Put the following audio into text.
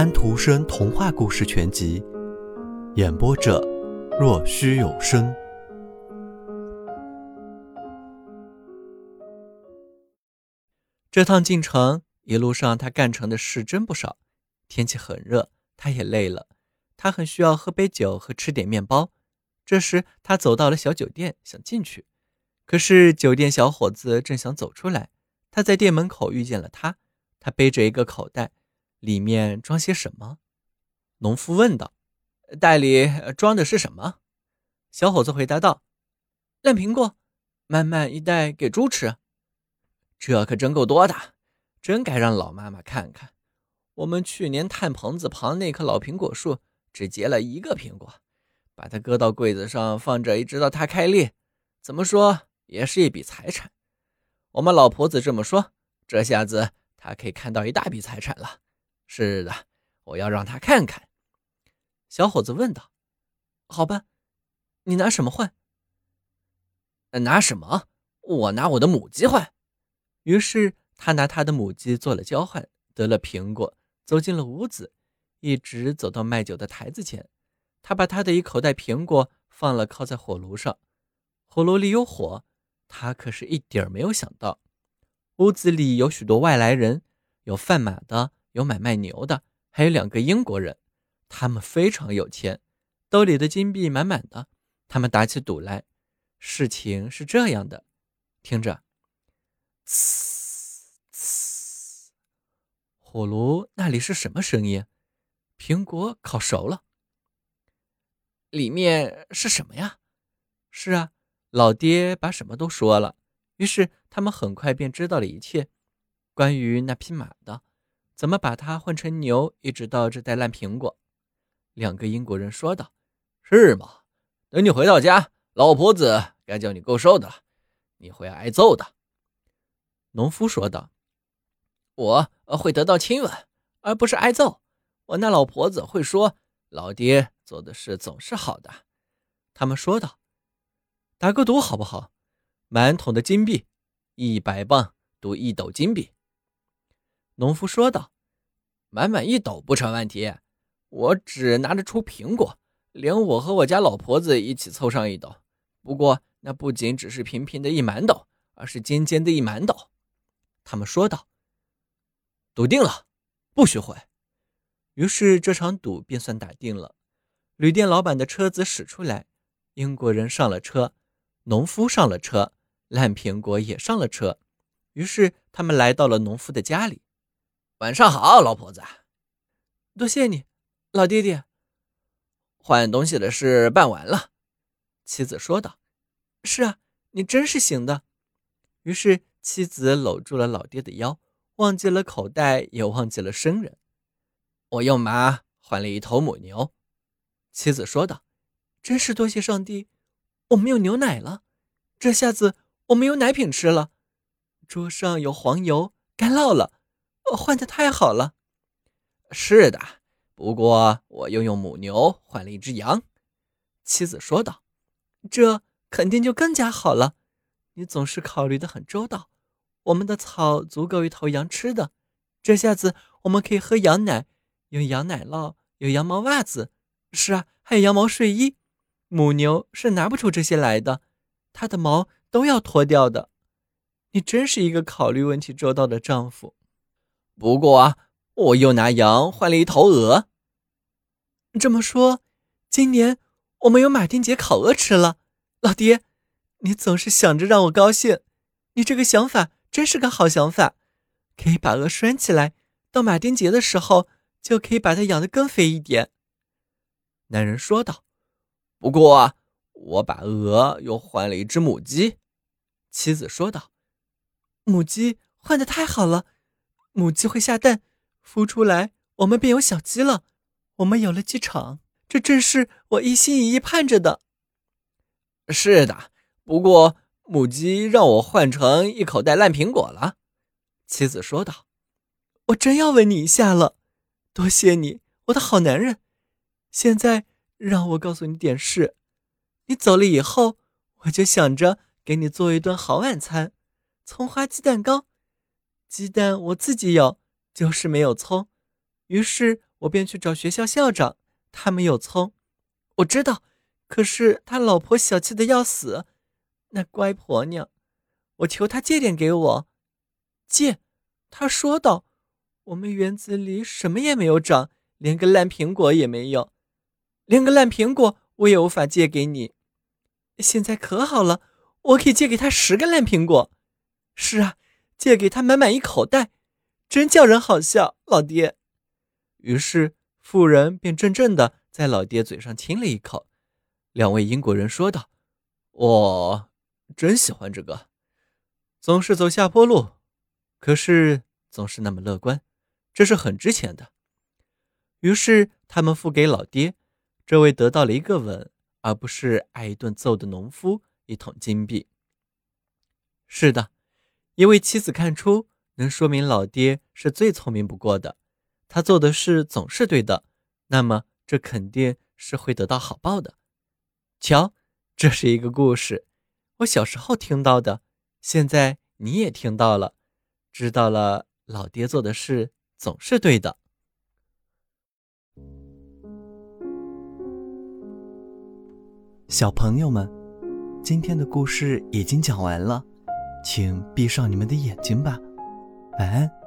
安徒生童话故事全集》，演播者：若虚有声。这趟进城，一路上他干成的事真不少。天气很热，他也累了，他很需要喝杯酒和吃点面包。这时，他走到了小酒店，想进去，可是酒店小伙子正想走出来，他在店门口遇见了他。他背着一个口袋，里面装些什么？农夫问道。袋里装的是什么？小伙子回答道：“烂苹果，满满一袋给猪吃。这可真够多的，真该让老妈妈看看。我们去年炭棚子旁那棵老苹果树只结了一个苹果，把它搁到柜子上放着，一直到它开裂，怎么说也是一笔财产。我们老婆子这么说，这下子。”她可以看到一大笔财产了。是的，我要让他看看。小伙子问道：“好吧，你拿什么换？”“拿什么？我拿我的母鸡换。”于是他拿他的母鸡做了交换，得了苹果，走进了屋子，一直走到卖酒的台子前。他把他的一口袋苹果放了，靠在火炉上。火炉里有火，他可是一点儿没有想到。屋子里有许多外来人，有贩马的，有买卖牛的，还有两个英国人。他们非常有钱，兜里的金币满满的。他们打起赌来。事情是这样的，听着，呲呲，火炉那里是什么声音？苹果烤熟了。里面是什么呀？是啊，老爹把什么都说了。于是他们很快便知道了一切，关于那匹马的，怎么把它换成牛，一直到这袋烂苹果。两个英国人说道：“是吗？等你回到家，老婆子该叫你够受的了，你会挨揍的。”农夫说道：“我会得到亲吻，而不是挨揍。我那老婆子会说，老爹做的事总是好的。”他们说道：“打个赌好不好？”满桶的金币，一百磅赌一斗金币。农夫说道：“满满一斗不成问题，我只拿得出苹果，连我和我家老婆子一起凑上一斗。不过那不仅只是平平的一满斗，而是尖尖的一满斗。”他们说道：“赌定了，不许悔。”于是这场赌便算打定了。旅店老板的车子驶出来，英国人上了车，农夫上了车。烂苹果也上了车，于是他们来到了农夫的家里。晚上好，老婆子。多谢你，老爹爹。换东西的事办完了，妻子说道。是啊，你真是行的。于是妻子搂住了老爹的腰，忘记了口袋，也忘记了生人。我用马换了一头母牛，妻子说道。真是多谢上帝，我们有牛奶了，这下子。我们有奶品吃了，桌上有黄油，干酪了。换的太好了。是的，不过我又用母牛换了一只羊。妻子说道：“这肯定就更加好了。你总是考虑的很周到。我们的草足够一头羊吃的。这下子我们可以喝羊奶，用羊奶酪，有羊毛袜子。是啊，还有羊毛睡衣。母牛是拿不出这些来的，它的毛。”都要脱掉的，你真是一个考虑问题周到的丈夫。不过啊，我又拿羊换了一头鹅。这么说，今年我们有马丁节烤鹅吃了。老爹，你总是想着让我高兴，你这个想法真是个好想法。可以把鹅拴起来，到马丁节的时候就可以把它养得更肥一点。男人说道。不过，我把鹅又换了一只母鸡。妻子说道：“母鸡换的太好了，母鸡会下蛋，孵出来，我们便有小鸡了。我们有了鸡场，这正是我一心一意盼着的。”是的，不过母鸡让我换成一口袋烂苹果了。”妻子说道。“我真要问你一下了，多谢你，我的好男人。现在让我告诉你点事，你走了以后，我就想着。”给你做一顿好晚餐，葱花鸡蛋糕。鸡蛋我自己有，就是没有葱，于是我便去找学校校长，他没有葱。我知道，可是他老婆小气的要死，那乖婆娘，我求他借点给我。借，他说道：“我们园子里什么也没有长，连个烂苹果也没有，连个烂苹果我也无法借给你。现在可好了，我可以借给他十个烂苹果。是啊，借给他满满一口袋，真叫人好笑，老爹。”于是妇人便怔怔的在老爹嘴上亲了一口。两位英国人说道：“我真喜欢这个，总是走下坡路，可是总是那么乐观，这是很值钱的。”于是他们付给老爹，这位得到了一个吻，而不是挨一顿揍的农夫一桶金币。是的，一位妻子看出，能说明老爹是最聪明不过的。他做的事总是对的，那么这肯定是会得到好报的。瞧，这是一个故事，我小时候听到的，现在你也听到了，知道了老爹做的事总是对的。小朋友们，今天的故事已经讲完了，请闭上你们的眼睛吧，晚安。